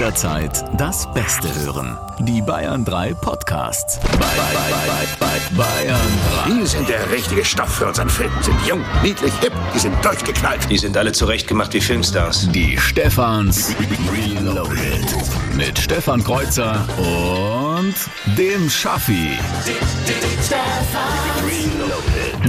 jederzeit das Beste hören. Die Bayern 3 Podcasts. Bei, bei, bei, Bayern 3. Die sind der richtige Stoff für unseren Film. Sind jung, niedlich, hip, die sind durchgeknallt. Die sind alle zurechtgemacht wie Filmstars. Die Stefans Reloaded. Mit Stefan Kreuzer und dem Schaffi.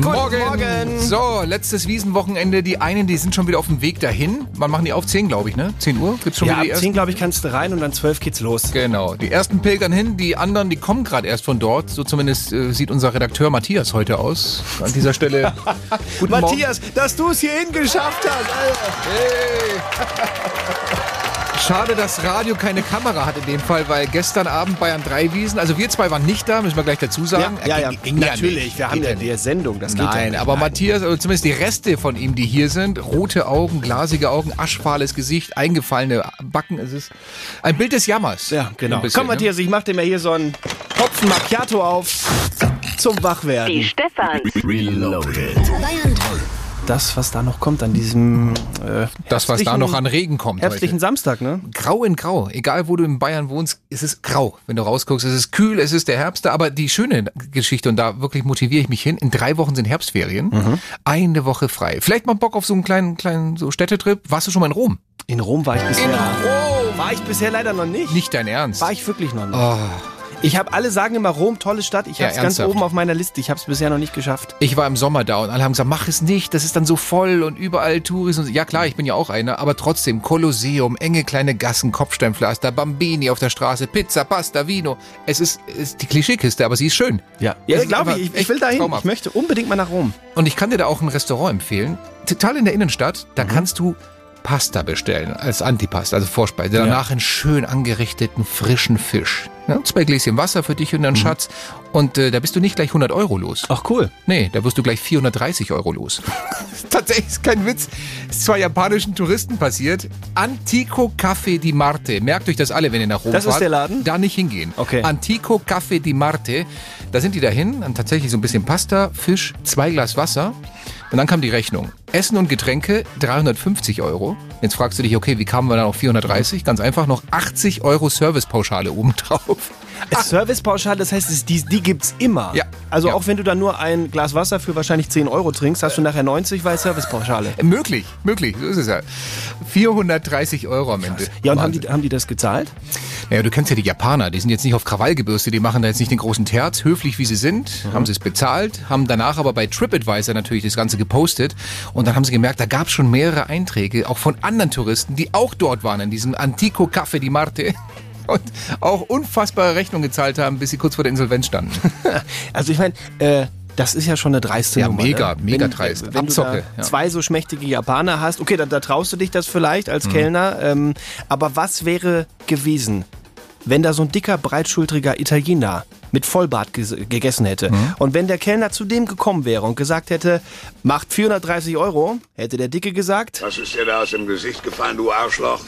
Morgen. Morgen. So, letztes Wiesenwochenende. Die einen, die sind schon wieder auf dem Weg dahin. Wann machen die auf? 10, glaube ich, ne? 10 Uhr? Gibt's schon Ja, wieder die ab 10, glaube ich, kannst du rein und dann 12 geht's los. Genau. Die ersten pilgern hin, die anderen, die kommen gerade erst von dort. So zumindest äh, sieht unser Redakteur Matthias heute aus. An dieser Stelle. Guten Matthias, dass du es hierhin geschafft hast, Alter. Morgen. Schade, dass Radio keine Kamera hat in dem Fall, weil gestern Abend Bayern 3 Wiesen, also wir zwei waren nicht da, müssen wir gleich dazu sagen. ja, ja, Ging- ging ja natürlich. nicht. Wir haben ja die Sendung, das geht ja Nein, nicht. aber Nein. Matthias, oder zumindest die Reste von ihm, die hier sind, rote Augen, glasige Augen, aschfahles Gesicht, eingefallene Backen, es ist ein Bild des Jammers. Ja, genau. Bisschen, Komm, Matthias, ich mach dir mal hier so einen Hopfen Macchiato auf zum Die Wachwerden. Stefan. Reloaded. Das, was da noch kommt an diesem äh, Das, was da noch an Regen kommt herbstlichen heute. Samstag, ne? Grau in Grau. Egal, wo du in Bayern wohnst, es ist grau. Wenn du rausguckst, es ist kühl, es ist der Herbst. Aber die schöne Geschichte, und da wirklich motiviere ich mich hin, in drei Wochen sind Herbstferien. Mhm. Eine Woche frei. Vielleicht mal Bock auf so einen kleinen, kleinen so Städtetrip. Warst du schon mal in Rom? In Rom war ich bisher. In Rom! War ich bisher leider noch nicht. Nicht dein Ernst. War ich wirklich noch nicht. Ich habe alle sagen immer Rom, tolle Stadt. Ich Ja, habe es ganz oben auf meiner Liste. Ich habe es bisher noch nicht geschafft. Ich war im Sommer da und alle haben gesagt, mach es nicht, das ist dann so voll und überall Touris und so. Ja klar, ich bin ja auch einer, aber trotzdem Kolosseum, enge kleine Gassen, Kopfsteinpflaster, Bambini auf der Straße, Pizza, Pasta, Vino. Es ist, ist die Klischeekiste, aber sie ist schön. Ja, ja glaube ich. Ich, will dahin. traumhaft. Ich möchte unbedingt mal nach Rom. Und ich kann dir da auch ein Restaurant empfehlen, total in der Innenstadt, da kannst du Pasta bestellen als Antipasta, also Vorspeise. Danach einen schön angerichteten frischen Fisch. Ja, zwei Gläschen Wasser für dich und deinen Schatz. Und äh, da bist du nicht gleich 100 Euro los. Ach cool. Nee, da wirst du gleich 430 Euro los. Tatsächlich ist kein Witz. Ist zwei japanischen Touristen passiert. Antico Café di Marte. Merkt euch das alle, wenn ihr nach Rom Das ist fahrt. der Laden? Da nicht hingehen. Okay. Antico Café di Marte. Da sind die dahin. Dann tatsächlich so ein bisschen Pasta, Fisch, zwei Glas Wasser. Und dann kam die Rechnung. Essen und Getränke 350 Euro. Jetzt fragst du dich, okay, wie kamen wir dann auf 430? Ganz einfach noch 80 Euro Servicepauschale obendrauf. Servicepauschale, das heißt, die, die gibt's immer. Ja. Also Ja. auch wenn du dann nur ein Glas Wasser für wahrscheinlich 10 Euro trinkst, hast du nachher 90, weil Servicepauschale. Äh, Möglich, möglich, so ist es ja. 430 Euro am Ende. Ja, und haben die, haben die das gezahlt? Naja, du kennst ja die Japaner, die sind jetzt nicht auf Krawall gebürstet, die machen da jetzt nicht den großen Terz, höflich wie sie sind, haben sie es bezahlt, haben danach aber bei TripAdvisor natürlich das Ganze gepostet und dann haben sie gemerkt, da gab es schon mehrere Einträge, auch von anderen Touristen, die auch dort waren, in diesem Antico Café di Marte und auch unfassbare Rechnungen gezahlt haben, bis sie kurz vor der Insolvenz standen. Also ich meine, äh, das ist ja schon eine dreiste Ja, Nummer. mega, ne? mega wenn, dreist. Wenn du Abzocke, da ja. zwei so schmächtige Japaner hast, okay, da, da traust du dich das vielleicht als Mhm. Kellner, ähm, aber was wäre gewesen, wenn da so ein dicker, breitschultriger Italiener mit Vollbart ges- gegessen hätte. Mhm. Und wenn der Kellner zu dem gekommen wäre und gesagt hätte, macht 430 Euro, hätte der Dicke gesagt, Was ist dir da aus dem Gesicht gefallen, du Arschloch?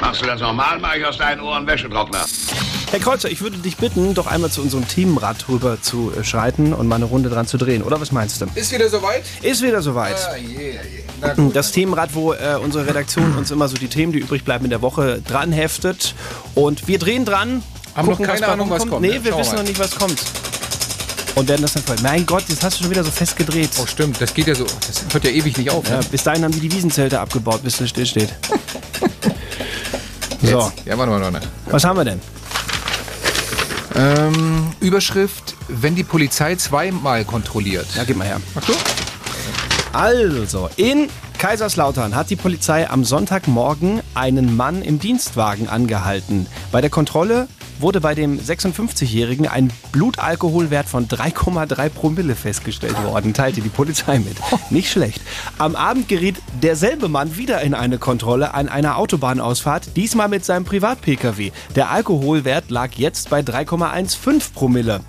Machst du das normal, mach ich aus deinen Ohren Wäschetrockner. Herr Kreuzer, ich würde dich bitten, doch einmal zu unserem Themenrad rüber zu äh, schreiten und mal eine Runde dran zu drehen, oder was meinst du? Ist wieder soweit? Ist wieder soweit. Das Themenrad, wo äh, unsere Redaktion uns immer so die Themen, die übrig bleiben in der Woche, dran heftet. Und wir drehen dran. Haben noch keine Ahnung, was kommt, Nee, ne? wir Schauen wir wissen mal. noch nicht, was kommt. Und werden das dann voll. Mein Gott, jetzt hast du schon wieder so fest gedreht. Oh stimmt, das geht ja so, das hört ja ewig nicht auf. Ja, ne? bis dahin haben die die Wiesenzelte abgebaut, bis das stillsteht. so, Jetzt. Ja, warte mal. Ne? was haben wir denn? Ähm, Überschrift, wenn die Polizei zweimal kontrolliert. Ja, gib mal her. Also, in Kaiserslautern hat die Polizei am Sonntagmorgen einen Mann im Dienstwagen angehalten. Bei der Kontrolle wurde bei dem 56-Jährigen ein Blutalkoholwert von 3,3 Promille festgestellt worden, teilte die Polizei mit. Nicht schlecht. Am Abend geriet derselbe Mann wieder in eine Kontrolle an einer Autobahnausfahrt, diesmal mit seinem Privat-Pkw. Der Alkoholwert lag jetzt bei 3,15 Promille.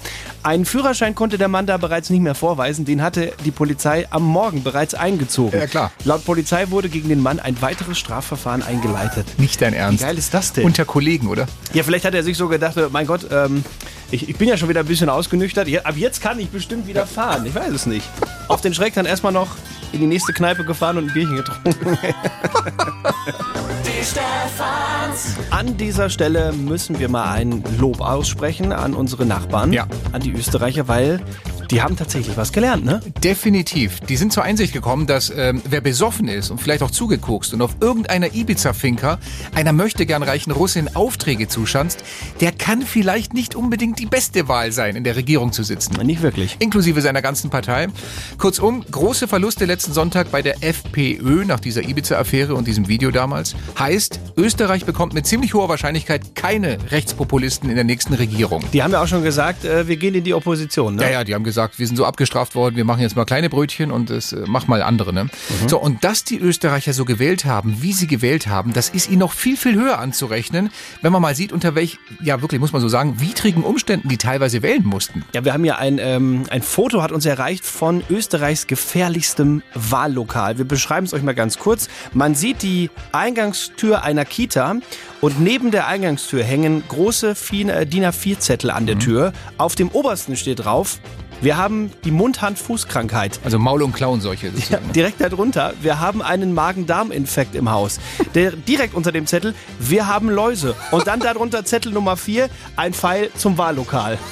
Einen Führerschein konnte der Mann da bereits nicht mehr vorweisen, den hatte die Polizei am Morgen bereits eingezogen. Ja, klar. Laut Polizei wurde gegen den Mann ein weiteres Strafverfahren eingeleitet. Nicht dein Ernst. Wie geil ist das denn? Unter Kollegen, oder? Ja, vielleicht hat er sich so gedacht, äh, mein Gott, ähm, ich, ich bin ja schon wieder ein bisschen ausgenüchtert. Ab jetzt kann ich bestimmt wieder fahren. Ich weiß es nicht. Auf den Schreck dann erstmal noch in die nächste Kneipe gefahren und ein Bierchen getrunken. An dieser Stelle müssen wir mal ein Lob aussprechen an unsere Nachbarn, Ja. an die Österreicher, weil die haben tatsächlich was gelernt, ne? Definitiv. Die sind zur Einsicht gekommen, dass ähm, wer besoffen ist und vielleicht auch zugekokst und auf irgendeiner Ibiza-Finker einer möchte gern reichen Russin Aufträge zuschanzt, der kann vielleicht nicht unbedingt die beste Wahl sein, in der Regierung zu sitzen. Nicht wirklich. Inklusive seiner ganzen Partei. Kurzum, große Verluste letzten Sonntag bei der FPÖ nach dieser Ibiza-Affäre und diesem Video damals. Heißt, Österreich bekommt mit ziemlich hoher Wahrscheinlichkeit keine Rechtspopulisten in der nächsten Regierung. Die haben ja auch schon gesagt, äh, wir gehen in die Opposition, ne? Ja, ja, die haben gesagt, wir sind so abgestraft worden, wir machen jetzt mal kleine Brötchen und es äh, mach mal andere. Ne? So, und dass die Österreicher so gewählt haben, wie sie gewählt haben, das ist ihnen noch viel, viel höher anzurechnen, wenn man mal sieht, unter welch, ja wirklich, muss man so sagen, widrigen Umständen die teilweise wählen mussten. Ja, wir haben ja ein, ähm, ein Foto, hat uns erreicht von Österreichs gefährlichstem Wahllokal. Wir beschreiben es euch mal ganz kurz. Man sieht die Eingangstür einer Kita und neben der Eingangstür hängen große äh, DIN A4-Zettel an der Tür. Auf dem obersten steht drauf, wir haben die Mund-Hand-Fuß-Krankheit. Also Maul- und Klauenseuche. Ja, sozusagen. direkt darunter, wir haben einen Magen-Darm-Infekt im Haus. Der, direkt unter dem Zettel, wir haben Läuse. Und dann darunter Zettel Nummer 4, ein Pfeil zum Wahllokal.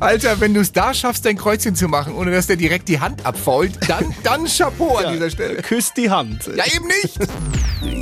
Alter, wenn du es da schaffst, dein Kreuzchen zu machen, ohne dass der direkt die Hand abfault, dann, dann Chapeau an dieser Stelle. Küsst die Hand. Ja, eben nicht.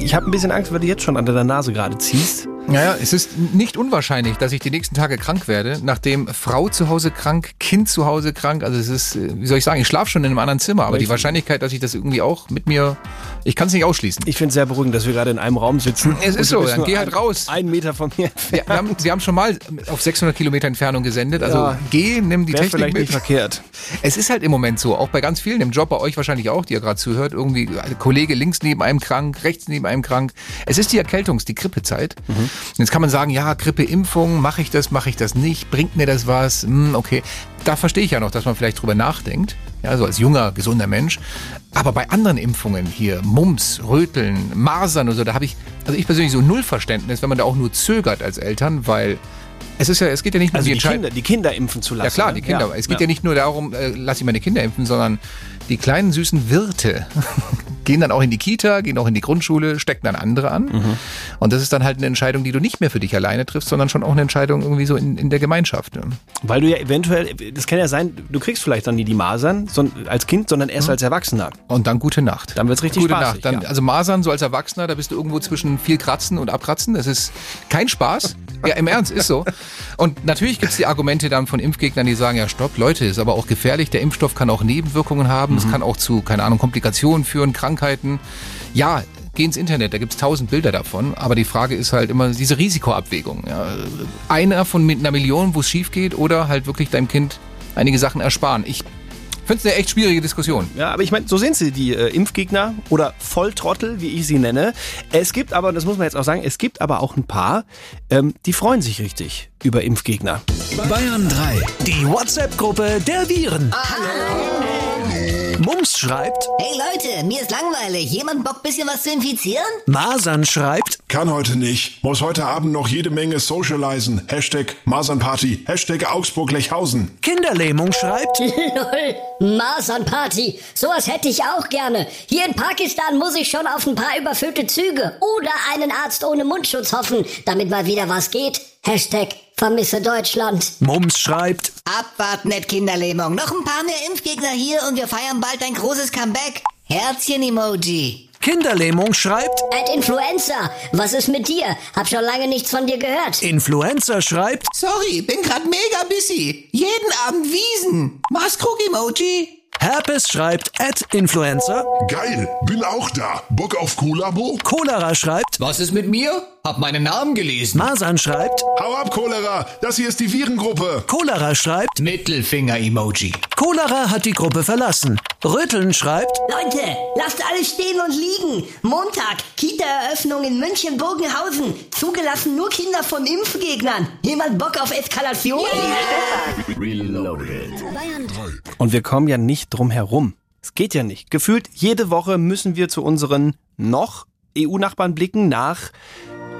Ich habe ein bisschen Angst, weil du jetzt schon an deiner Nase gerade ziehst. Naja, es ist nicht unwahrscheinlich, dass ich die nächsten Tage krank werde, nachdem Frau zu Hause krank, Kind zu Hause krank. Also es ist, äh, wie soll ich sagen, ich schlafe schon in einem anderen Zimmer, aber die Wahrscheinlichkeit, dass ich das irgendwie auch mit mir, ich kann es nicht ausschließen. Ich finde es sehr beruhigend, dass wir gerade in einem Raum sitzen. Es ist so, dann geh halt ein, raus. Einen Meter von mir entfernt. wir, haben, wir haben schon mal auf 600 Kilometer Entfernung gesendet. Also Ja. geh, nimm die Technik vielleicht mit. nicht verkehrt. Es ist halt im Moment so, auch bei ganz vielen im Job, bei euch wahrscheinlich auch, die ihr gerade zuhört, irgendwie ein Kollege links neben einem krank, rechts neben einem krank. Es ist die Erkältungs-, die Grippezeit. Und Jetzt kann man sagen, ja, Grippeimpfung, mache ich das, mache ich das nicht, bringt mir das was? Hm, okay, da verstehe ich ja noch, dass man vielleicht drüber nachdenkt, ja, so als junger, gesunder Mensch. Aber bei anderen Impfungen hier, Mumps, Röteln, Masern und so, da habe ich, also ich persönlich so null Verständnis, wenn man da auch nur zögert als Eltern, weil es ist ja, es geht ja nicht nur Also um die Entscheidung. Kinder, die Kinder impfen zu lassen. Ja klar, ne? die Kinder. es geht ja, nicht nur darum, äh, lass ich meine Kinder impfen, sondern die kleinen süßen Wirte gehen dann auch in die Kita, gehen auch in die Grundschule, stecken dann andere an. Mhm. Und das ist dann halt eine Entscheidung, die du nicht mehr für dich alleine triffst, sondern schon auch eine Entscheidung irgendwie so in, in der Gemeinschaft. Ne? Weil du ja eventuell, das kann ja sein, du kriegst vielleicht dann nie die Masern son, als Kind, sondern erst als Erwachsener. Und dann gute Nacht. Dann wird's richtig gute spaßig, Nacht. Dann, ja. Also Masern, so als Erwachsener, da bist du irgendwo zwischen viel Kratzen und Abkratzen. Das ist kein Spaß. Ja, im Ernst, ist so. Und natürlich gibt's die Argumente dann von Impfgegnern, die sagen, ja stopp, Leute, ist aber auch gefährlich. Der Impfstoff kann auch Nebenwirkungen haben. Mhm. Es kann auch zu, keine Ahnung, Komplikationen führen, Krankheiten. Ja, geh ins Internet, da gibt's tausend Bilder davon. Aber die Frage ist halt immer diese Risikoabwägung. Ja. Einer von mit einer Million, wo es schief geht, oder halt wirklich deinem Kind einige Sachen ersparen. Ich finde es eine echt schwierige Diskussion. Ja, aber ich meine, so sind sie, die äh, Impfgegner oder Volltrottel, wie ich sie nenne. Es gibt aber, das muss man jetzt auch sagen, es gibt aber auch ein paar, ähm, die freuen sich richtig über Impfgegner. Bayern 3. Die WhatsApp-Gruppe der Viren. Mums schreibt, Hey Leute, mir ist langweilig. Jemand Bock, bisschen was zu infizieren? Masern schreibt, Kann heute nicht. Muss heute Abend noch jede Menge socialisen. Hashtag Masernparty. Hashtag Augsburg-Lechhausen. Kinderlähmung schreibt, Lol, Masernparty. Sowas hätte ich auch gerne. Hier in Pakistan muss ich schon auf ein paar überfüllte Züge oder einen Arzt ohne Mundschutz hoffen, damit mal wieder was geht. Hashtag vermisse Deutschland. Mums schreibt, Abwarten, nicht Kinderlähmung. Noch ein paar mehr Impfgegner hier und wir feiern bald ein großes Comeback. Herzchen-Emoji. Kinderlähmung schreibt, Ad Influencer, was ist mit dir? Hab schon lange nichts von dir gehört. Influencer schreibt, Sorry, bin grad mega busy. Jeden Abend Wiesen. Maßkrug-Emoji. Herpes schreibt, at Influencer, Geil. Bin auch da. Bock auf Kulabo? Cholera schreibt, Was ist mit mir? Hab meinen Namen gelesen. Masern schreibt, Hau ab, Cholera. Das hier ist die Virengruppe. Cholera schreibt, Mittelfinger-Emoji. Cholera hat die Gruppe verlassen. Rütteln schreibt, Leute, lasst alles stehen und liegen. Montag, Kita-Eröffnung in München-Bogenhausen. Zugelassen nur Kinder von Impfgegnern. Jemand Bock auf Eskalation? Und wir kommen ja nicht drum herum. Es geht ja nicht. Gefühlt jede Woche müssen wir zu unseren noch EU-Nachbarn blicken nach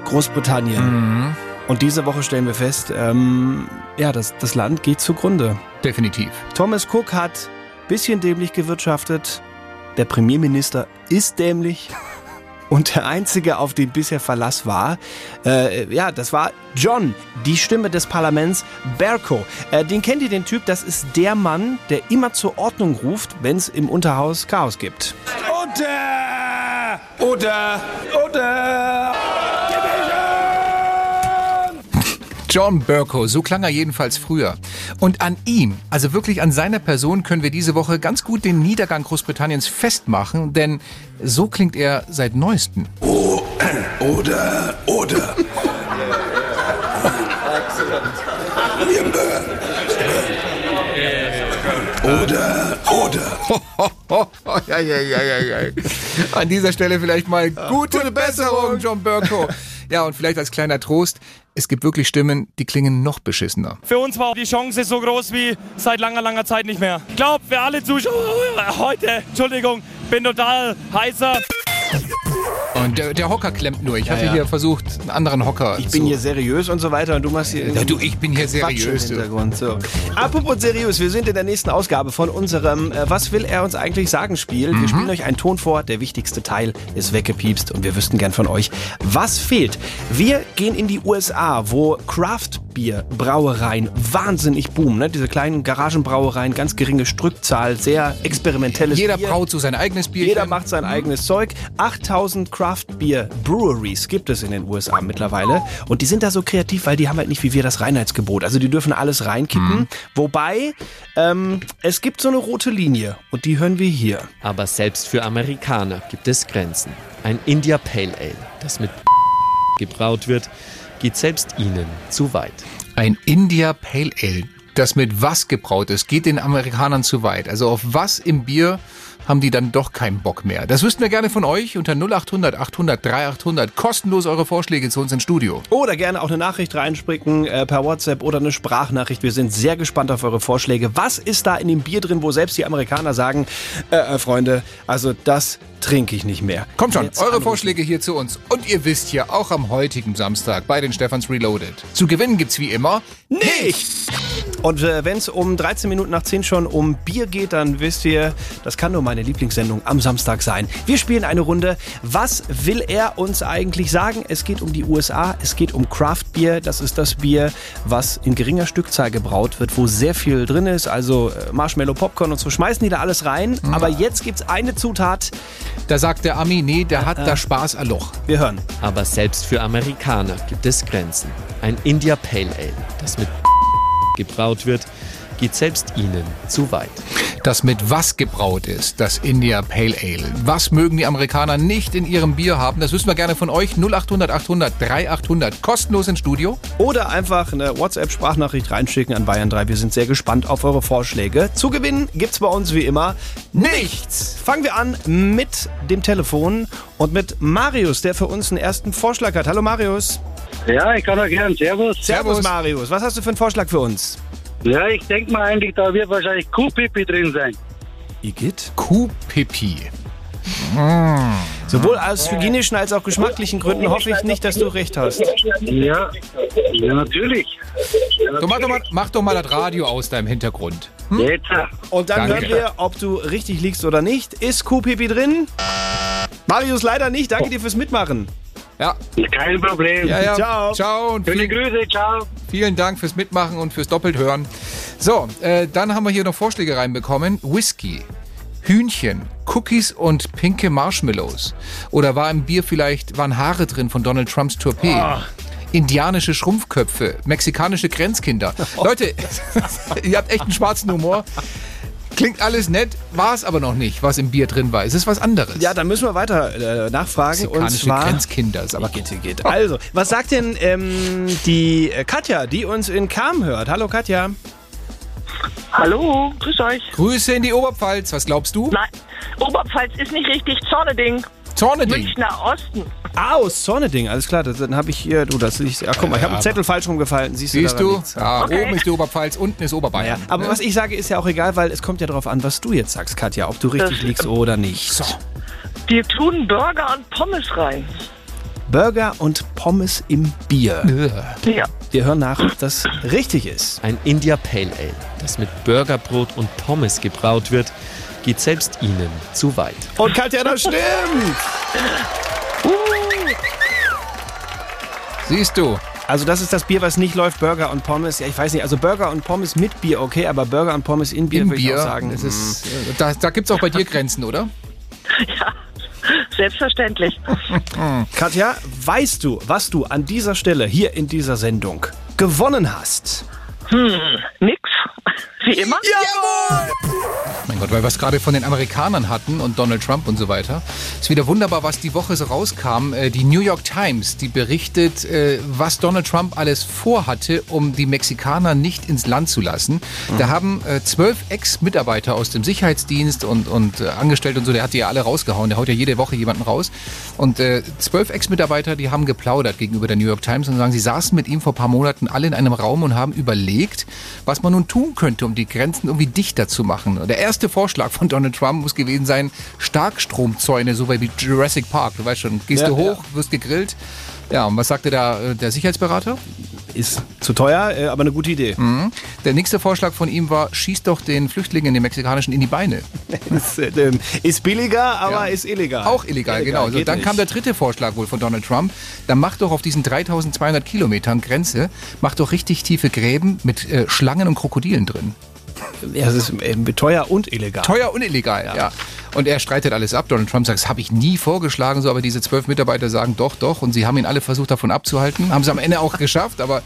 Großbritannien. Und diese Woche stellen wir fest, ähm, ja, das, das Land geht zugrunde. Definitiv. Thomas Cook hat bisschen dämlich gewirtschaftet. der Premierminister ist dämlich. Und der Einzige, auf den bisher Verlass war, äh, ja, das war John, die Stimme des Parlaments, Berko. Äh, den kennt ihr, den Typ? Das ist der Mann, der immer zur Ordnung ruft, wenn es im Unterhaus Chaos gibt. Oder! Oder! Oder! John Burko, so klang er jedenfalls früher. Und an ihm, also wirklich an seiner Person, können wir diese Woche ganz gut den Niedergang Großbritanniens festmachen, denn so klingt er seit neuestem. Oh, oder! Oder! Oder! Oder! ja, ja, ja, ja, ja. An dieser Stelle vielleicht mal gute Besserung, John Burko. Ja, und vielleicht als kleiner Trost, es gibt wirklich Stimmen, die klingen noch beschissener. Für uns war die Chance so groß wie seit langer, langer Zeit nicht mehr. Ich glaube, für alle Zuschauer heute, Entschuldigung, bin total heißer. Und der, der Hocker klemmt nur. Ich hatte ja. hier versucht, einen anderen Hocker Ich bin hier seriös und so weiter und du machst hier. Ja, du, ich bin hier Quatsch seriös. Im. Hintergrund. So. Apropos seriös, wir sind in der nächsten Ausgabe von unserem äh, Was will er uns eigentlich sagen Spiel. Mhm. Wir spielen euch einen Ton vor, der wichtigste Teil ist weggepiepst und wir wüssten gern von euch, was fehlt. Wir gehen in die USA, wo Craft Bier Brauereien wahnsinnig boomen. Ne? Diese kleinen Garagenbrauereien, ganz geringe Stückzahl, sehr experimentelles Jeder Bier. braut so sein eigenes Bier. Jeder macht sein eigenes Zeug. 8000 Craft Beer Breweries gibt es in den USA mittlerweile. Und die sind da so kreativ, weil die haben halt nicht wie wir das Reinheitsgebot. Also die dürfen alles reinkippen. Wobei, ähm, es gibt so eine rote Linie. Und die hören wir hier. Aber selbst für Amerikaner gibt es Grenzen. Ein India Pale Ale, das mit gebraut wird, geht selbst ihnen zu weit. Ein India Pale Ale, das mit was gebraut ist, geht den Amerikanern zu weit. Also auf was im Bier haben die dann doch keinen Bock mehr. Das wüssten wir gerne von euch unter 0800 800 3800. Kostenlos eure Vorschläge zu uns ins Studio. Oder gerne auch eine Nachricht reinspricken äh, per WhatsApp oder eine Sprachnachricht. Wir sind sehr gespannt auf eure Vorschläge. Was ist da in dem Bier drin, wo selbst die Amerikaner sagen, äh, äh, Freunde, also das trinke ich nicht mehr. Kommt schon, Jetzt eure anrufen. Vorschläge hier zu uns. Und ihr wisst hier, auch am heutigen Samstag bei den Stephans Reloaded. Zu gewinnen gibt's wie immer Nichts! Und äh, wenn es um 13 Minuten nach 10 schon um Bier geht, dann wisst ihr, das kann nur meine Lieblingssendung am Samstag sein. Wir spielen eine Runde. Was will er uns eigentlich sagen? Es geht um die USA, es geht um Craft Bier. Das ist das Bier, was in geringer Stückzahl gebraut wird, wo sehr viel drin ist. Also äh, Marshmallow, Popcorn und so schmeißen die da alles rein. Aber jetzt gibt's eine Zutat. Da sagt der Ami, nee, der hat da Spaß a Loch. Wir hören. Aber selbst für Amerikaner gibt es Grenzen. Ein India Pale Ale, das mit gebraut wird, geht selbst ihnen zu weit. Das mit was gebraut ist, das India Pale Ale. Was mögen die Amerikaner nicht in ihrem Bier haben? Das wissen wir gerne von euch. 0800 800 3800. Kostenlos ins Studio. Oder einfach eine WhatsApp-Sprachnachricht reinschicken an Bayern 3. Wir sind sehr gespannt auf eure Vorschläge. Zu gewinnen gibt's bei uns wie immer nichts. Fangen wir an mit dem Telefon und mit Marius, der für uns einen ersten Vorschlag hat. Hallo Marius. Ja, ich kann auch gern. Servus. Servus Marius. Was hast du für einen Vorschlag für uns? Ja, ich denke mal eigentlich, da wird wahrscheinlich Kuhpipi drin sein. Igitt? Kuhpipi. Sowohl aus hygienischen als auch geschmacklichen Gründen hoffe ich nicht, dass du recht hast. Ja, ja natürlich. So, mach, doch mal, mach doch mal das Radio aus deinem Hintergrund. Jetzt. Und dann Danke. hören wir, ob du richtig liegst oder nicht. Ist Kuhpipi drin? Marius leider nicht. Danke dir fürs Mitmachen. Ja, Kein Problem. ja, ja. Ciao. Ciao und Schöne vielen, Grüße, ciao. vielen Dank fürs Mitmachen und fürs Doppelthören. So, äh, dann haben wir hier noch Vorschläge reinbekommen. Whisky, Hühnchen, Cookies und pinke Marshmallows. Oder war im Bier vielleicht, waren Haare drin von Donald Trumps Toupet? Indianische Schrumpfköpfe, mexikanische Grenzkinder. Leute, ihr habt echt einen schwarzen Humor. Klingt alles nett, war es aber noch nicht, was im Bier drin war. Es ist was anderes. Ja, dann müssen wir weiter äh, nachfragen. Und zwar. Grenzkinder. Ist aber Geht, geht. Also, was sagt denn ähm, die äh, Katja, die uns in Kam hört? Hallo Katja. Hallo, grüß euch. Grüße in die Oberpfalz. Was glaubst du? Nein, Oberpfalz ist nicht richtig, Zorneding. Zorneding. Münchner Osten. Ah, aus Zorneding, alles klar. Das, dann habe ich hier, du, das ich, ach guck mal, ich habe einen Zettel falsch rumgefallen. Siehst, Siehst du? Ja, Okay. oben ist die Oberpfalz, unten ist Oberbayern. Ja, aber was ich sage, ist ja auch egal, weil es kommt ja darauf an, was du jetzt sagst, Katja, ob du richtig Das- liegst oder nicht. So. Wir tun Burger und Pommes rein. Burger und Pommes im Bier. Ja. Wir hören nach, ob das richtig ist. Ein India Pale Ale, das mit Burgerbrot und Pommes gebraut wird, geht selbst ihnen zu weit. Und Katja, das stimmt! Siehst du. Also das ist das Bier, was nicht läuft, Burger und Pommes. Ja, ich weiß nicht, also Burger und Pommes mit Bier, okay, aber Burger und Pommes in Bier würde ich auch sagen. Das ist, äh, da da gibt es auch bei dir Grenzen, oder? Selbstverständlich. Katja, weißt du, was du an dieser Stelle hier in dieser Sendung gewonnen hast? Hm, nix. Wie immer. Mein Gott, weil wir es gerade von den Amerikanern hatten und Donald Trump und so weiter. Ist wieder wunderbar, was die Woche so rauskam. Äh, Die New York Times, die berichtet, äh, was Donald Trump alles vorhatte, um die Mexikaner nicht ins Land zu lassen. Da haben äh, zwölf Ex-Mitarbeiter aus dem Sicherheitsdienst und, und Angestellte und so, der hat die ja alle rausgehauen. Der haut ja jede Woche jemanden raus. Und zwölf Ex-Mitarbeiter, die haben geplaudert gegenüber der New York Times und sagen, sie saßen mit ihm vor ein paar Monaten alle in einem Raum und haben überlegt, was man nun tun könnte, um die Grenzen irgendwie dichter zu machen. Der erste Vorschlag von Donald Trump muss gewesen sein, Starkstromzäune, so wie Jurassic Park. Du weißt schon, gehst Ja, du hoch, ja. wirst gegrillt. Ja, und was sagte da äh, der Sicherheitsberater? Ist zu teuer, äh, aber eine gute Idee. Mhm. Der nächste Vorschlag von ihm war, schieß doch den Flüchtlingen, den mexikanischen, in die Beine. ist, äh, ist billiger, aber ist illegal. Auch illegal, genau. So, geht dann nicht. kam der dritte Vorschlag wohl von Donald Trump. Dann mach doch auf diesen 3200 Kilometern Grenze, mach doch richtig tiefe Gräben mit äh, Schlangen und Krokodilen drin. Ja, es ist äh, teuer und illegal. Teuer und illegal, ja. Und er streitet alles ab. Donald Trump sagt, das habe ich nie vorgeschlagen, so, aber diese zwölf Mitarbeiter sagen doch, doch. Und sie haben ihn alle versucht, davon abzuhalten. Haben sie am Ende auch geschafft. Aber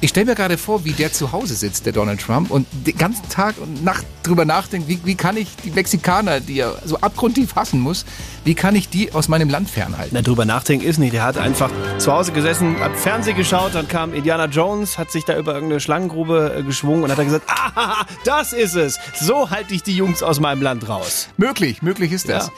ich stelle mir gerade vor, wie der zu Hause sitzt, der Donald Trump, und den ganzen Tag und Nacht drüber nachdenkt, wie, wie kann ich die Mexikaner, die er so abgrundtief hassen muss, wie kann ich die aus meinem Land fernhalten? Na, drüber nachdenken ist nicht. Der hat einfach zu Hause gesessen, hat Fernsehen geschaut, dann kam Indiana Jones, hat sich da über irgendeine Schlangengrube äh, geschwungen und hat dann gesagt, ah, das ist es. So halte ich die Jungs aus meinem Land raus. Möglich, möglich ist das. Ja.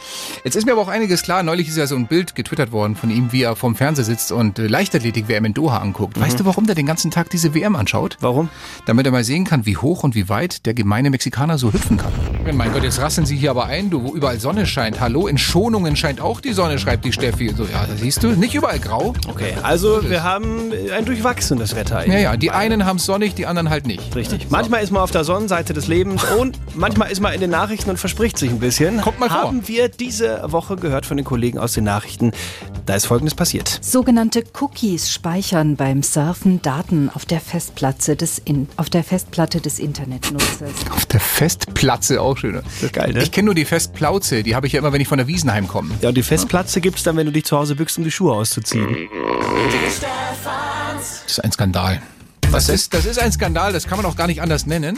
Jetzt ist mir aber auch einiges klar. Neulich ist ja so ein Bild getwittert worden von ihm, wie er vorm Fernseher sitzt und äh, Leichtathletik-WM in Doha anguckt. Weißt du, warum der den ganzen Tag diese WM anschaut? Warum? Damit er mal sehen kann, wie hoch und wie weit der gemeine Mexikaner so hüpfen kann. Mein Gott, jetzt rasseln sie hier aber ein, du, wo überall Sonne scheint. Hallo, in Schonungen scheint auch die Sonne, schreibt die Steffi. So, ja, da siehst du, nicht überall grau. Okay, also wir haben ein durchwachsenes Wetter. Ja, ja, die einen haben es sonnig, die anderen halt nicht. Richtig. Manchmal ist man auf der Sonnenseite des Lebens und manchmal ist man in den Nachrichten und verspricht sich ein bisschen. Kommt mal vor. Haben wir diese Woche gehört von den Kollegen aus den Nachrichten. Da ist Folgendes passiert. Sogenannte Cookies speichern beim Surfen Daten auf der Festplatte des, in, auf der Festplatte des Internetnutzers. Auf der Festplatze auch schön. Geil, ne? Ich kenne nur die Festplauze, die habe ich ja immer, wenn ich von der Wiesen heimkomme. Ja, und die Festplatze gibt's dann, wenn du dich zu Hause bückst, um die Schuhe auszuziehen. Das ist ein Skandal. Das ist, das ist ein Skandal, das kann man auch gar nicht anders nennen,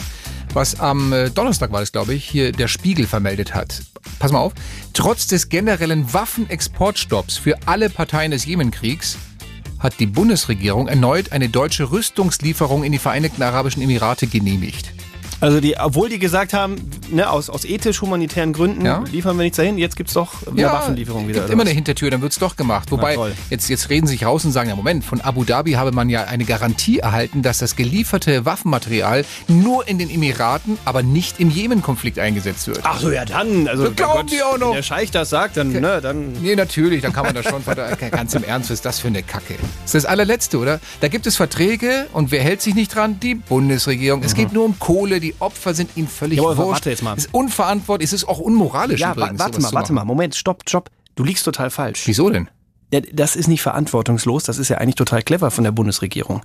was am äh, Donnerstag war das, glaube ich, hier der Spiegel vermeldet hat. Pass mal auf. Trotz des generellen Waffenexportstopps für alle Parteien des Jemenkriegs hat die Bundesregierung erneut eine deutsche Rüstungslieferung in die Vereinigten Arabischen Emirate genehmigt. Also die, obwohl die gesagt haben, ne, aus, aus ethisch-humanitären Gründen Ja. liefern wir nichts dahin, jetzt gibt's doch mehr Waffenlieferungen wieder. gibt immer was? eine Hintertür, dann wird's doch gemacht. Wobei, toll. jetzt, jetzt reden sie sich raus und sagen, ja Moment, von Abu Dhabi habe man ja eine Garantie erhalten, dass das gelieferte Waffenmaterial nur in den Emiraten, aber nicht im Jemen-Konflikt eingesetzt wird. Ach so, ja dann. Also, Das glauben Gott, die auch noch. Wenn der Scheich das sagt, dann, ne, dann... Nee, natürlich, dann kann man das schon. Ganz im Ernst, was ist das für eine Kacke? Das ist das allerletzte, oder? Da gibt es Verträge und wer hält sich nicht dran? Die Bundesregierung. Es geht nur um Kohle, die Opfer sind ihnen völlig Mhm. Jawohl, wurscht. warte jetzt mal. Es ist unverantwortlich, es ist auch unmoralisch Ja, übrigens. warte mal, warte mal, Moment, stopp, stopp. Du liegst total falsch. Wieso denn? Ja, das ist nicht verantwortungslos, das ist ja eigentlich total clever von der Bundesregierung.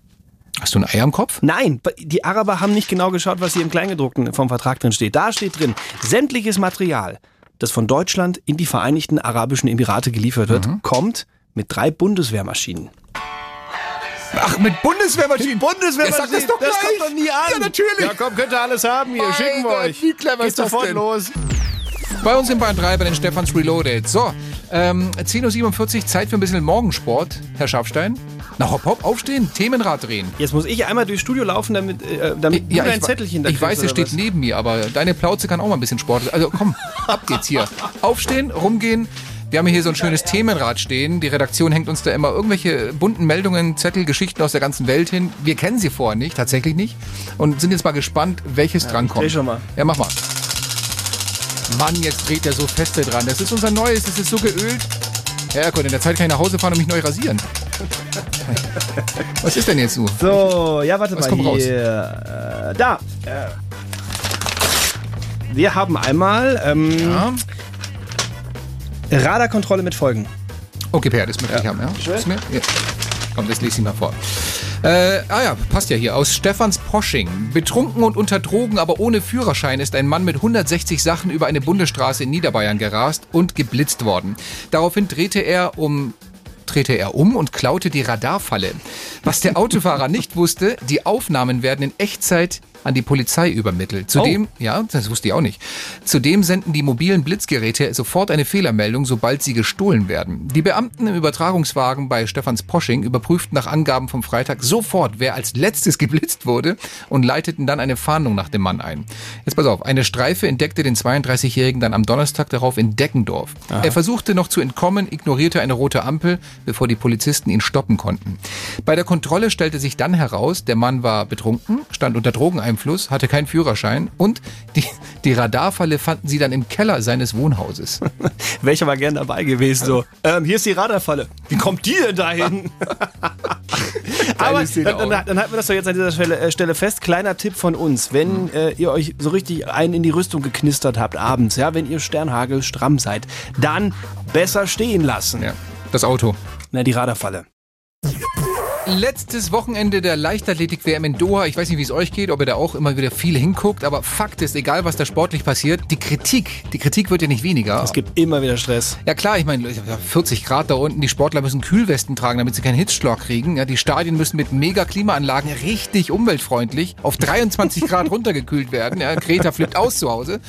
Hast du ein Ei am Kopf? Nein, die Araber haben nicht genau geschaut, was hier im Kleingedruckten vom Vertrag drin steht. Da steht drin, sämtliches Material, das von Deutschland in die Vereinigten Arabischen Emirate geliefert wird, Mhm. kommt mit drei Bundeswehrmaschinen. Ach, mit Bundeswehrmaschinen? Bundeswehrmaschinen? Ja, sag das doch das gleich. kommt doch nie an. Ja, natürlich. Ja, komm, könnt ihr alles haben hier. Mein Schicken wir Gott, euch. wie clever Geht ist das sofort denn? los. Bei uns in Bahn 3 bei den Stefans Reloaded. So, ähm, 10.47 Uhr, Zeit für ein bisschen Morgensport, Herr Schafstein. Na hopp, hopp, aufstehen, Themenrad drehen. Jetzt muss ich einmal durchs Studio laufen, damit, äh, damit du dein ich, Zettelchen da Ich weiß, oder steht was? neben mir, aber deine Plauze kann auch mal ein bisschen Sport. Also komm, ab geht's hier. Aufstehen, rumgehen. Wir haben hier so ein schönes Themenrad stehen. Die Redaktion hängt uns da immer irgendwelche bunten Meldungen, Zettel, Geschichten aus der ganzen Welt hin. Wir kennen sie vorher nicht, tatsächlich nicht. Und sind jetzt mal gespannt, welches drankommt. dreh schon mal. Ja, mach mal. Mann, jetzt dreht er so feste dran. Das ist unser neues, das ist so geölt. Ja, gut, in der Zeit kann ich nach Hause fahren und mich neu rasieren. Was ist denn jetzt so? So, ja, warte Was mal kommt raus? hier. Äh, da. Äh. Wir haben einmal ähm, Radarkontrolle mit Folgen. Okay, Per, das möchte ich haben, ja? Ist mir? Ja. Komm, das lese ich mal vor. Äh, ah ja, passt ja hier. Aus Stefans Posching. Betrunken und unter Drogen, aber ohne Führerschein ist ein Mann mit 160 Sachen über eine Bundesstraße in Niederbayern gerast und geblitzt worden. Daraufhin drehte er um drehte er um und klaute die Radarfalle. Was der Autofahrer nicht wusste, die Aufnahmen werden in Echtzeit an die Polizei übermittelt. Zudem, ja, das wusste ich auch nicht. Zudem senden die mobilen Blitzgeräte sofort eine Fehlermeldung, sobald sie gestohlen werden. Die Beamten im Übertragungswagen bei Stefans Posching überprüften nach Angaben vom Freitag sofort, wer als letztes geblitzt wurde und leiteten dann eine Fahndung nach dem Mann ein. Jetzt pass auf, eine Streife entdeckte den 32-Jährigen dann am Donnerstag darauf in Deckendorf. Aha. Er versuchte noch zu entkommen, ignorierte eine rote Ampel, bevor die Polizisten ihn stoppen konnten. Bei der Kontrolle stellte sich dann heraus, der Mann war betrunken, stand unter Drogeneinfluss, hatte keinen Führerschein und die, die Radarfalle fanden sie dann im Keller seines Wohnhauses. Welcher war gern dabei gewesen? So, ähm, hier ist die Radarfalle. Wie kommt die denn dahin? Aber dann, dann, dann halten wir das doch jetzt an dieser Stelle, äh, Stelle fest. Kleiner Tipp von uns. Wenn Mhm. äh, ihr euch so richtig einen in die Rüstung geknistert habt abends, ja, wenn ihr Sternhagel stramm seid, dann besser stehen lassen. Ja, das Auto. Na, die Radarfalle. Letztes Wochenende der Leichtathletik-WM in Doha. Ich weiß nicht, wie es euch geht, ob ihr da auch immer wieder viel hinguckt, aber Fakt ist, egal was da sportlich passiert, die Kritik, die Kritik wird ja nicht weniger. Es gibt immer wieder Stress. Ja klar, ich meine, 40 Grad da unten, die Sportler müssen Kühlwesten tragen, damit sie keinen Hitzschlag kriegen. Ja, die Stadien müssen mit mega Klimaanlagen richtig umweltfreundlich auf 23 Grad runtergekühlt werden. Ja, Greta flippt aus zu Hause.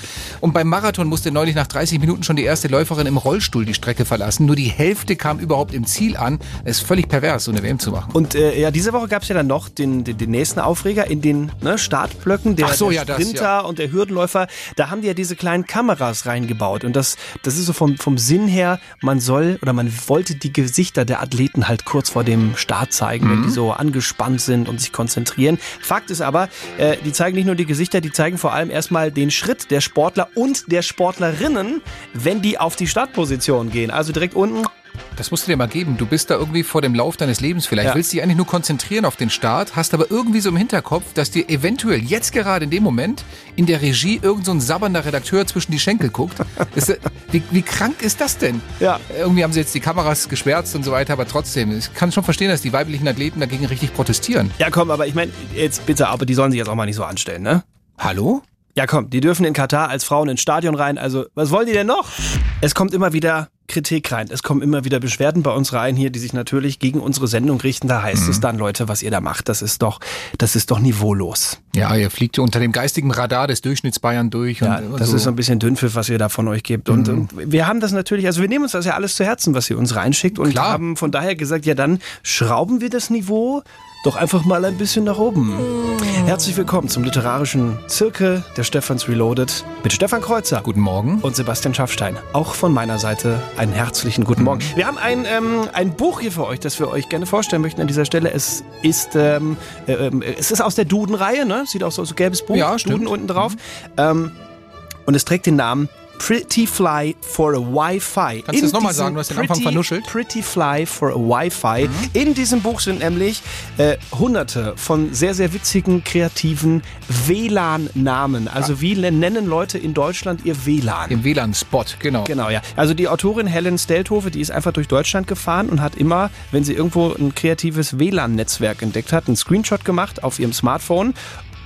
Und beim Marathon musste neulich nach 30 Minuten schon die erste Läuferin im Rollstuhl die Strecke verlassen. Nur die Hälfte kam überhaupt im Ziel an. Es ist völlig pervers, so eine WM zu machen. Und äh, ja, diese Woche gab es ja dann noch den, den, den nächsten Aufreger in den ne, Startblöcken. Der, so, der ja, das, Sprinter ja. und der Hürdenläufer, da haben die ja diese kleinen Kameras reingebaut. Und das, das ist so vom, vom Sinn her, man soll oder man wollte die Gesichter der Athleten halt kurz vor dem Start zeigen, wenn die so angespannt sind und sich konzentrieren. Fakt ist aber, äh, die zeigen nicht nur die Gesichter, die zeigen vor allem erstmal den Schritt der Sportler und der Sportlerinnen, wenn die auf die Startposition gehen. Also direkt unten Das musst du dir mal geben. Du bist da irgendwie vor dem Lauf deines Lebens vielleicht. Ja. Willst dich eigentlich nur konzentrieren auf den Start, hast aber irgendwie so im Hinterkopf, dass dir eventuell jetzt gerade in dem Moment in der Regie irgend so ein sabbernder Redakteur zwischen die Schenkel guckt. Das, ist- wie, wie krank ist das denn? Ja. Irgendwie haben sie jetzt die Kameras geschwärzt und so weiter, aber trotzdem, ich kann schon verstehen, dass die weiblichen Athleten dagegen richtig protestieren. Ja, komm, aber ich meine, jetzt bitte, aber die sollen sich jetzt auch mal nicht so anstellen, ne? Hallo? Ja, komm, die dürfen in Katar als Frauen ins Stadion rein. Also, was wollen die denn noch? Es kommt immer wieder Kritik rein. Es kommen immer wieder Beschwerden bei uns rein hier, die sich natürlich gegen unsere Sendung richten. Da heißt es dann, Leute, was ihr da macht, das ist doch, das ist doch niveaulos. Ja, ihr fliegt unter dem geistigen Radar des Durchschnitts Bayern durch. Ja, und, und das so. ist so ein bisschen Dünnpfiff, was ihr da von euch gebt. Und, und wir haben das natürlich, also wir nehmen uns das ja alles zu Herzen, was ihr uns reinschickt und Klar. haben von daher gesagt, ja dann schrauben wir das Niveau doch einfach mal ein bisschen nach oben. Herzlich willkommen zum literarischen Zirkel der Stephans Reloaded mit Stefan Kreuzer. Guten Morgen. Und Sebastian Schaffstein. Auch von meiner Seite einen herzlichen guten Morgen. Wir haben ein, ähm, ein Buch hier für euch, das wir euch gerne vorstellen möchten an dieser Stelle. Es ist, ähm, äh, ähm, es ist aus der Duden-Reihe, ne? Sieht auch so aus, so gelbes Buch. Ja, stimmt. Duden unten drauf. Ähm, und es trägt den Namen Pretty Fly for a Wi-Fi. Kannst du das noch mal diesem sagen? Du hast den Anfang vernuschelt. Pretty Fly for a Wi-Fi. In diesem Buch sind nämlich äh, hunderte von sehr, sehr witzigen, kreativen WLAN-Namen. Also wie nennen Leute in Deutschland ihr WLAN? Im WLAN-Spot, genau. Genau, ja. Also die Autorin Helen Stelthove, die ist einfach durch Deutschland gefahren und hat immer, wenn sie irgendwo ein kreatives WLAN-Netzwerk entdeckt hat, einen Screenshot gemacht auf ihrem Smartphone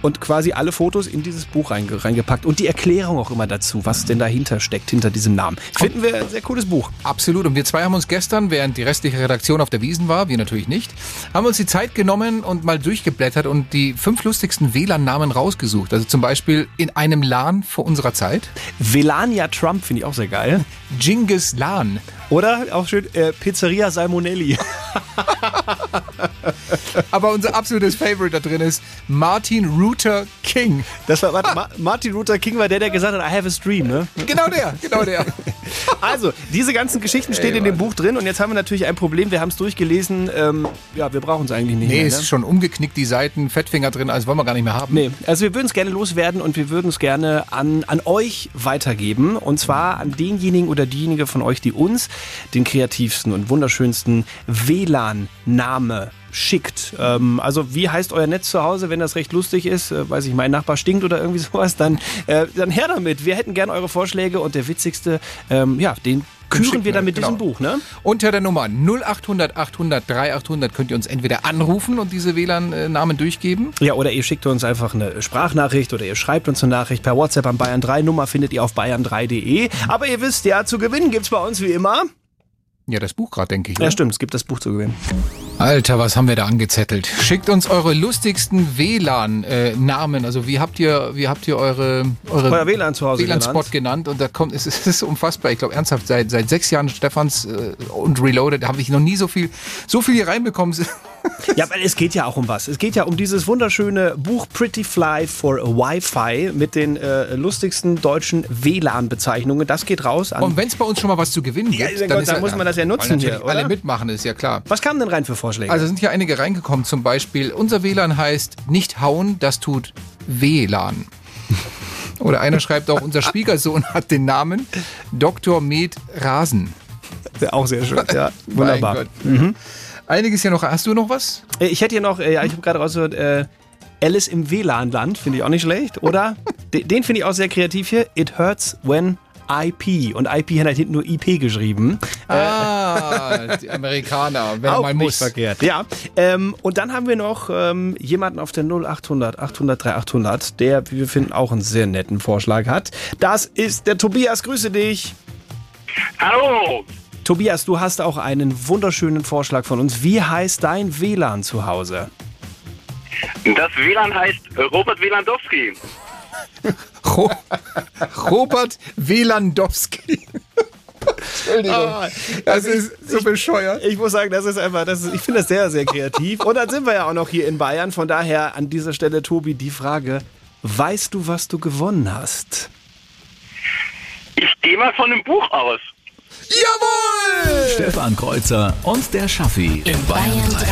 und quasi alle Fotos in dieses Buch reinge reingepackt und die Erklärung auch immer dazu, was denn dahinter steckt, hinter diesem Namen. Finden wir ein sehr cooles Buch. Absolut. Und wir zwei haben uns gestern, während die restliche Redaktion auf der Wiesen war, wir natürlich nicht, haben uns die Zeit genommen und mal durchgeblättert und die fünf lustigsten WLAN-Namen rausgesucht. Also zum Beispiel in einem LAN vor unserer Zeit. Velania Trump finde ich auch sehr geil. Genghis LAN. Oder auch schön äh, Pizzeria Salmonelli. Aber unser absolutes Favorite da drin ist Martin Luther King. Das war warte, Ma Martin Luther King war der, der gesagt hat, I have a stream, ne? Genau der, genau der. Also, diese ganzen Geschichten stehen Ey, in dem Buch drin und jetzt haben wir natürlich ein Problem. Wir haben es durchgelesen. Ähm, ja, wir brauchen es eigentlich nicht Nee, mehr. ist Ne? schon umgeknickt, die Seiten, Fettfinger drin, also wollen wir gar nicht mehr haben. Nee, also wir würden es gerne loswerden und wir würden es gerne an, an euch weitergeben. Und zwar an denjenigen oder diejenige von euch, die uns den kreativsten und wunderschönsten WLAN-Name schickt. Ähm, also wie heißt euer Netz zu Hause, wenn das recht lustig ist? Äh, weiß ich, mein Nachbar stinkt oder irgendwie sowas, dann, äh, dann her damit. Wir hätten gern eure Vorschläge und der witzigste, ähm, ja, den küren wir dann mit genau. diesem Buch, ne? Unter der Nummer 0800 800 3800 könnt ihr uns entweder anrufen und diese WLAN-Namen durchgeben. Ja, oder ihr schickt uns einfach eine Sprachnachricht oder ihr schreibt uns eine Nachricht per WhatsApp an Bayern 3. Nummer findet ihr auf bayern3.de. Aber ihr wisst ja, zu gewinnen gibt's bei uns wie immer. Ja, das Buch gerade, denke ich. Ja, ne? stimmt, es gibt das Buch zu gewinnen. Alter, was haben wir da angezettelt? Schickt uns eure lustigsten WLAN-Namen. also wie habt ihr, wie habt ihr eure, eure Euer WLAN zu Hause WLAN-Spot genannt? Und da kommt, es ist, es ist unfassbar. Ich glaube ernsthaft, seit, seit sechs Jahren Stefans äh, und Reloaded habe ich noch nie so viel, so viel hier reinbekommen. Ja, aber es geht ja auch um was. Es geht ja um dieses wunderschöne Buch Pretty Fly for Wi-Fi mit den äh, lustigsten deutschen WLAN-Bezeichnungen. Das geht raus an. Und wenn es bei uns schon mal was zu gewinnen gibt, Ja, dann, Gott, dann ja- muss man das ja weil nutzen hier, oder? Alle mitmachen, ist ja klar. Was kamen denn rein für Vorschläge? Also sind hier einige reingekommen, zum Beispiel, unser WLAN heißt nicht hauen, das tut WLAN. Oder einer schreibt auch, unser Schwiegersohn hat den Namen Dr. Med Rasen. auch sehr schön, ja. Wunderbar. Mhm. Einiges hier noch. Hast du noch was? Äh, Ich hätte hier noch, äh, ja, ich habe gerade rausgehört, äh, Alice im WLAN-Land, finde ich auch nicht schlecht. Oder, de- den finde ich auch sehr kreativ hier, It Hurts When IP. Und IP hat halt hinten nur IP geschrieben. Ah, die Amerikaner, wenn auch man nicht muss. verkehrt. Ja, ähm, und dann haben wir noch ähm, jemanden auf der 0800 800 3800, der, wie wir finden, auch einen sehr netten Vorschlag hat. Das ist der Tobias. Grüße dich. Hallo. Tobias, du hast auch einen wunderschönen Vorschlag von uns. Wie heißt dein WLAN zu Hause? Das WLAN heißt Robert Wielandowski. Ro Robert Welandowski. Entschuldigung. Ah, das ist so bescheuert. Ich muss sagen, das ist einfach, das ist, ich finde das sehr, sehr kreativ. Und dann sind wir ja auch noch hier in Bayern. Von daher an dieser Stelle, Tobi, die Frage: Weißt du, was du gewonnen hast? Ich gehe mal von dem Buch aus. Jawohl! Stefan Kreuzer und der Schaffi in Bayern 3.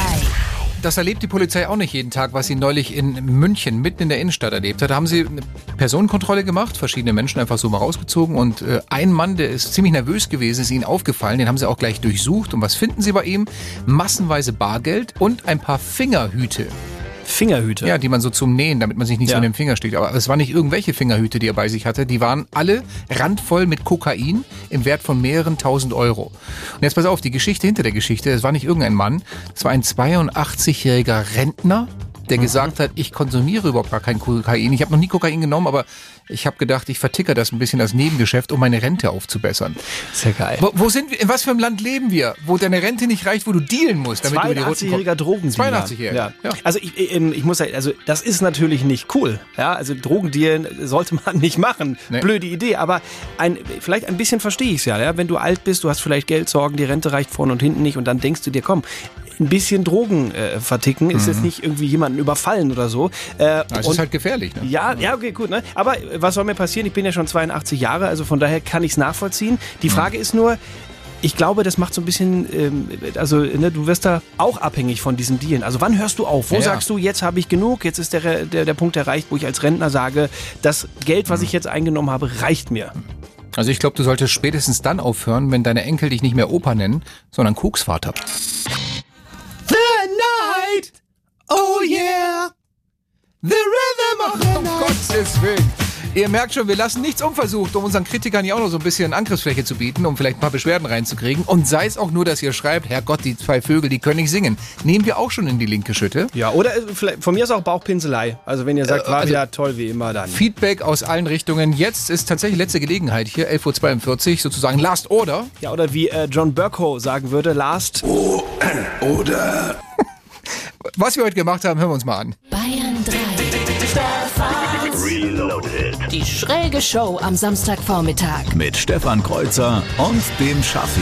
Das erlebt die Polizei auch nicht jeden Tag, was sie neulich in München mitten in der Innenstadt erlebt hat. Da haben sie eine Personenkontrolle gemacht, verschiedene Menschen einfach so mal rausgezogen und äh, ein Mann, der ist ziemlich nervös gewesen, ist ihnen aufgefallen, den haben sie auch gleich durchsucht. Und was finden sie bei ihm? Massenweise Bargeld und ein paar Fingerhüte. Fingerhüte? Ja, die man so zum Nähen, damit man sich nicht so Ja. in den Finger sticht. Aber es waren nicht irgendwelche Fingerhüte, die er bei sich hatte. Die waren alle randvoll mit Kokain im Wert von mehreren tausend Euro. Und jetzt pass auf, die Geschichte hinter der Geschichte. Es war nicht irgendein Mann. Es war ein 82-jähriger Rentner, der gesagt hat, ich konsumiere überhaupt gar kein Kokain. Ich habe noch nie Kokain genommen, aber ich habe gedacht, ich verticker das ein bisschen als Nebengeschäft, um meine Rente aufzubessern. Sehr geil. Wo, wo sind wir, in was für einem Land leben wir, wo deine Rente nicht reicht, wo du dealen musst, damit du über die Runden kommst? 82-jähriger Drogendealer. 82-jähriger. Ja. Also ich, ich, ähm, ich muss sagen, also das ist natürlich nicht cool. Ja, also Drogendealen sollte man nicht machen. Nee. Blöde Idee, aber ein, vielleicht ein bisschen verstehe ich es ja, ja. Wenn du alt bist, du hast vielleicht Geldsorgen, die Rente reicht vorne und hinten nicht und dann denkst du dir, komm, ein bisschen Drogen äh, verticken ist jetzt nicht irgendwie jemanden überfallen oder so. Äh, und- ist halt gefährlich. Ne? ja, ja, okay, gut. Ne? Aber äh, was soll mir passieren? Ich bin ja schon 82 Jahre, also von daher kann ich es nachvollziehen. Die Frage ist nur, ich glaube, das macht so ein bisschen, ähm, also ne, du wirst da auch abhängig von diesen Dealen. Also wann hörst du auf? Wo Ja, ja. sagst du, jetzt habe ich genug, jetzt ist der, der, der Punkt erreicht, wo ich als Rentner sage, das Geld, was ich jetzt eingenommen habe, reicht mir. Also ich glaube, du solltest spätestens dann aufhören, wenn deine Enkel dich nicht mehr Opa nennen, sondern Koksvater. Night, oh yeah, the rhythm of the Um Gottes Willen. Ihr merkt schon, wir lassen nichts unversucht, um unseren Kritikern ja auch noch so ein bisschen Angriffsfläche zu bieten, um vielleicht ein paar Beschwerden reinzukriegen. Und sei es auch nur, dass ihr schreibt, Herrgott, die zwei Vögel, die können nicht singen. Nehmen wir auch schon in die linke Schütte. Ja, oder äh, vielleicht, von mir ist auch Bauchpinselei. Also wenn ihr sagt, Äh, war also- wieder toll wie immer, dann. Feedback aus allen Richtungen. Jetzt ist tatsächlich letzte Gelegenheit hier, 11.42 Uhr, sozusagen Last Order. Ja, oder wie äh, John Burko sagen würde, last. Oder Was wir heute gemacht haben, hören wir uns mal an. Bayern 3. Die schräge Show am Samstagvormittag. Mit Stefan Kreuzer und dem Schaffi.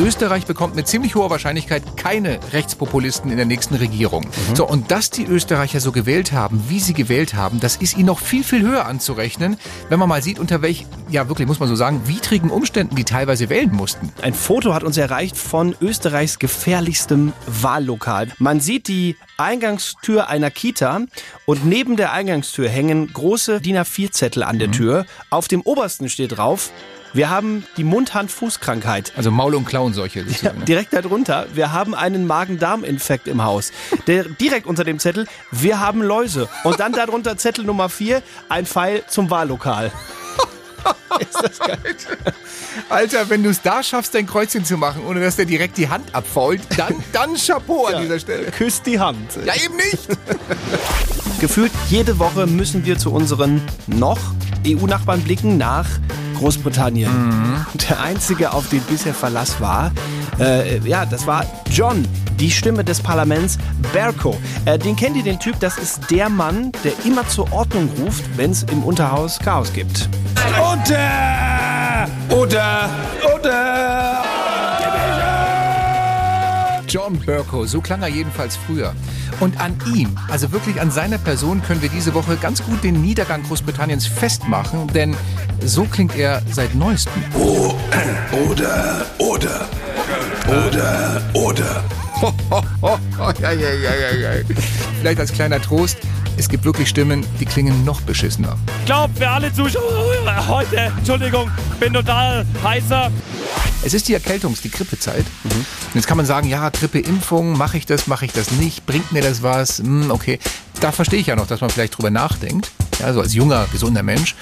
Österreich bekommt mit ziemlich hoher Wahrscheinlichkeit keine Rechtspopulisten in der nächsten Regierung. So, und dass die Österreicher so gewählt haben, wie sie gewählt haben, das ist ihnen noch viel, viel höher anzurechnen, wenn man mal sieht, unter welch, ja wirklich, muss man so sagen, widrigen Umständen die teilweise wählen mussten. Ein Foto hat uns erreicht von Österreichs gefährlichstem Wahllokal. Man sieht die Eingangstür einer Kita und neben der Eingangstür hängen große DIN A4-Zettel an der Tür. Auf dem obersten steht drauf Wir haben die Mund-Hand-Fuß-Krankheit. Also Maul- und Klauenseuche. Ja, direkt darunter, wir haben einen Magen-Darm-Infekt im Haus. Der, direkt unter dem Zettel, wir haben Läuse. Und dann darunter Zettel Nummer 4, ein Pfeil zum Wahllokal. Ist das geil? Alter, wenn du es da schaffst, dein Kreuzchen zu machen, ohne dass der direkt die Hand abfault, dann, dann Chapeau an dieser Stelle. Küsst die Hand. Ja, eben nicht. Gefühlt jede Woche müssen wir zu unseren noch EU-Nachbarn blicken nach Großbritannien. Mhm. Der einzige, auf den bisher Verlass war, äh, ja, das war John, die Stimme des Parlaments, Berko. Äh, den kennt ihr, den Typ, das ist der Mann, der immer zur Ordnung ruft, wenn es im Unterhaus Chaos gibt. Oder! Oder! Oder! John Burko, so klang er jedenfalls früher. Und an ihm, also wirklich an seiner Person, können wir diese Woche ganz gut den Niedergang Großbritanniens festmachen, denn so klingt er seit neuestem. Oh, oder, oder, oder, oder. Ho, ho, ho, ho, ja, ja, ja, ja, ja. Vielleicht als kleiner Trost, es gibt wirklich Stimmen, die klingen noch beschissener. Ich glaube, für alle Zuschauer heute, Entschuldigung, bin total heißer. Es ist die Erkältungs-, die Grippezeit. Und jetzt kann man sagen, ja, Grippeimpfung, mache ich das, mache ich das nicht, bringt mir das was? Hm, okay, da verstehe ich ja noch, dass man vielleicht drüber nachdenkt, ja, so als junger, gesunder Mensch.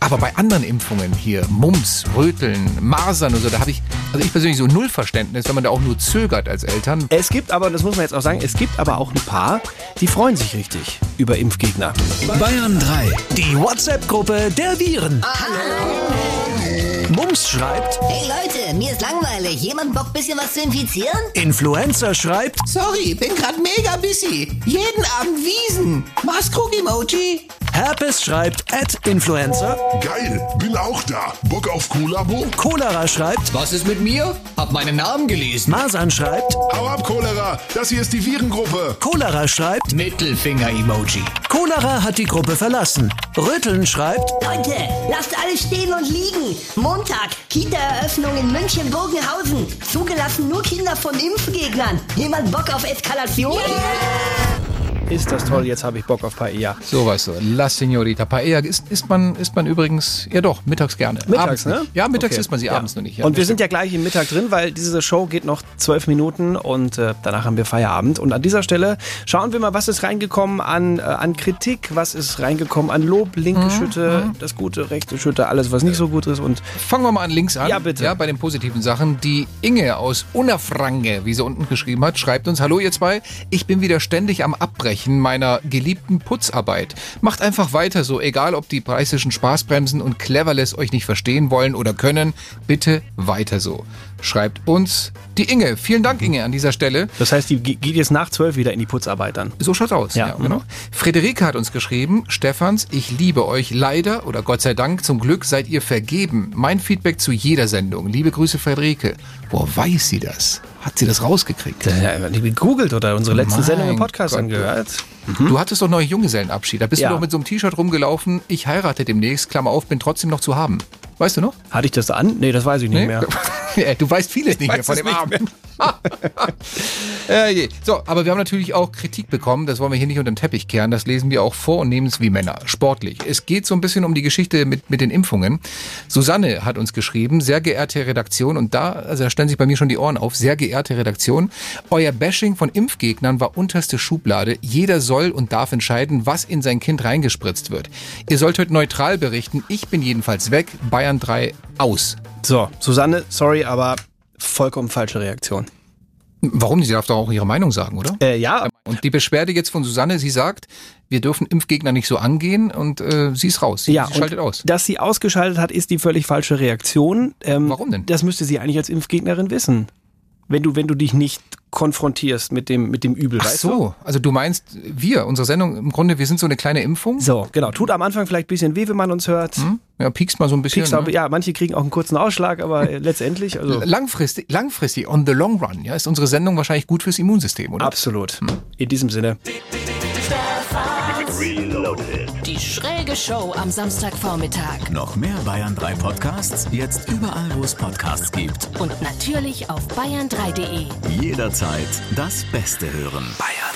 Aber bei anderen Impfungen hier, Mumps, Röteln, Masern und so, da habe ich, also ich persönlich so null Verständnis, wenn man da auch nur zögert als Eltern. Es gibt aber, das muss man jetzt auch sagen, es gibt aber auch ein paar, die freuen sich richtig über Impfgegner. Bayern 3. Die WhatsApp-Gruppe der Viren. Mums schreibt, Hey Leute, mir ist langweilig. Jemand Bock, bisschen was zu infizieren? Influencer schreibt, Sorry, bin grad mega busy. Jeden Abend Wiesen. Maßkrug-Emoji. Herpes schreibt, at Influencer, Geil, bin auch da. Bock auf Kollabo? Cholera schreibt, Was ist mit mir? Hab meinen Namen gelesen. Masern schreibt, Hau ab, Cholera. Das hier ist die Virengruppe. Cholera schreibt, Mittelfinger-Emoji. Cholera hat die Gruppe verlassen. Rütteln schreibt, Leute, lasst alles stehen und liegen. Montag, Kita-Eröffnung in München-Bogenhausen. Zugelassen nur Kinder von Impfgegnern. Jemand Bock auf Eskalation? Ist das toll, jetzt habe ich Bock auf Paella. So weißt du, La Signorita Paella isst, isst, man, isst man übrigens, ja doch, mittags gerne. Mittags, abends ne? Nicht. Ja, mittags Okay. isst man sie Ja. abends noch nicht. Ja, und wir sind ja gleich im Mittag drin, weil diese Show geht noch zwölf Minuten und äh, danach haben wir Feierabend. Und an dieser Stelle schauen wir mal, was ist reingekommen an, äh, an Kritik, was ist reingekommen an Lob, linke Schütte, das Gute, rechte Schütte, alles, was nicht so gut ist. Und Fangen wir mal an links an. Ja, bitte. Ja, bei den positiven Sachen. Die Inge aus Unnerfrange, wie sie unten geschrieben hat, schreibt uns, hallo ihr zwei, ich bin wieder ständig am Abbrechen meiner geliebten Putzarbeit. Macht einfach weiter so, egal ob die preisischen Spaßbremsen und Cleverless euch nicht verstehen wollen oder können, bitte weiter so. Schreibt uns die Inge. Vielen Dank, Inge, an dieser Stelle. das heißt, die ge- geht jetzt nach zwölf wieder in die Putzarbeit dann. So schaut's aus. Ja, Ja, genau. Friederike hat uns geschrieben, Stefans, ich liebe euch leider oder Gott sei Dank, zum Glück seid ihr vergeben. Mein Feedback zu jeder Sendung. Liebe Grüße, Friederike. Woher weiß sie das? Hat sie das rausgekriegt? Ja, die gegoogelt oder unsere letzte Mein Sendung im Podcast Gott. angehört. Du hattest doch neulich Junggesellenabschied. Da bist Ja. du doch mit so einem T-Shirt rumgelaufen. Ich heirate demnächst, Klammer auf, bin trotzdem noch zu haben. Weißt du noch? Hatte ich das an? Nee, das weiß ich nicht Nee? mehr. Du weißt vieles nicht mehr von dem Abend. äh. So, aber wir haben natürlich auch Kritik bekommen. Das wollen wir hier nicht unter den Teppich kehren. Das lesen wir auch vor und nehmen es wie Männer. Sportlich. Es geht so ein bisschen um die Geschichte mit, mit den Impfungen. Susanne hat uns geschrieben, sehr geehrte Redaktion, und da, also da stellen sich bei mir schon die Ohren auf, sehr geehrte Redaktion, euer Bashing von Impfgegnern war unterste Schublade. Jeder soll und darf entscheiden, was in sein Kind reingespritzt wird. Ihr sollt heute neutral berichten. Ich bin jedenfalls weg. Bayern 3 aus. So, Susanne, sorry, aber vollkommen falsche Reaktion. Warum? Sie darf doch auch ihre Meinung sagen, oder? Äh, ja, Und die Beschwerde jetzt von Susanne, sie sagt, wir dürfen Impfgegner nicht so angehen und äh, sie ist raus. Sie, ja, sie schaltet aus. Dass sie ausgeschaltet hat, ist die völlig falsche Reaktion. Ähm, Warum denn? Das müsste sie eigentlich als Impfgegnerin wissen. Wenn du, wenn du dich nicht konfrontierst mit dem, mit dem Übel, Ach weißt du? so, also du meinst, wir, unsere Sendung, im Grunde, wir sind so eine kleine Impfung? So, genau. Tut am Anfang vielleicht ein bisschen weh, wenn man uns hört. Hm? Ja, piekst mal so ein bisschen. Piekst ne? ja, manche kriegen auch einen kurzen Ausschlag, aber letztendlich, also Langfristig, langfristig, on the long run, ja, ist unsere Sendung wahrscheinlich gut fürs Immunsystem, oder? absolut. In diesem Sinne. Die schräge Show am Samstagvormittag. Noch mehr Bayern 3 Podcasts, jetzt überall, wo es Podcasts gibt. Und natürlich auf bayern3.de. Jederzeit das Beste hören. Bayern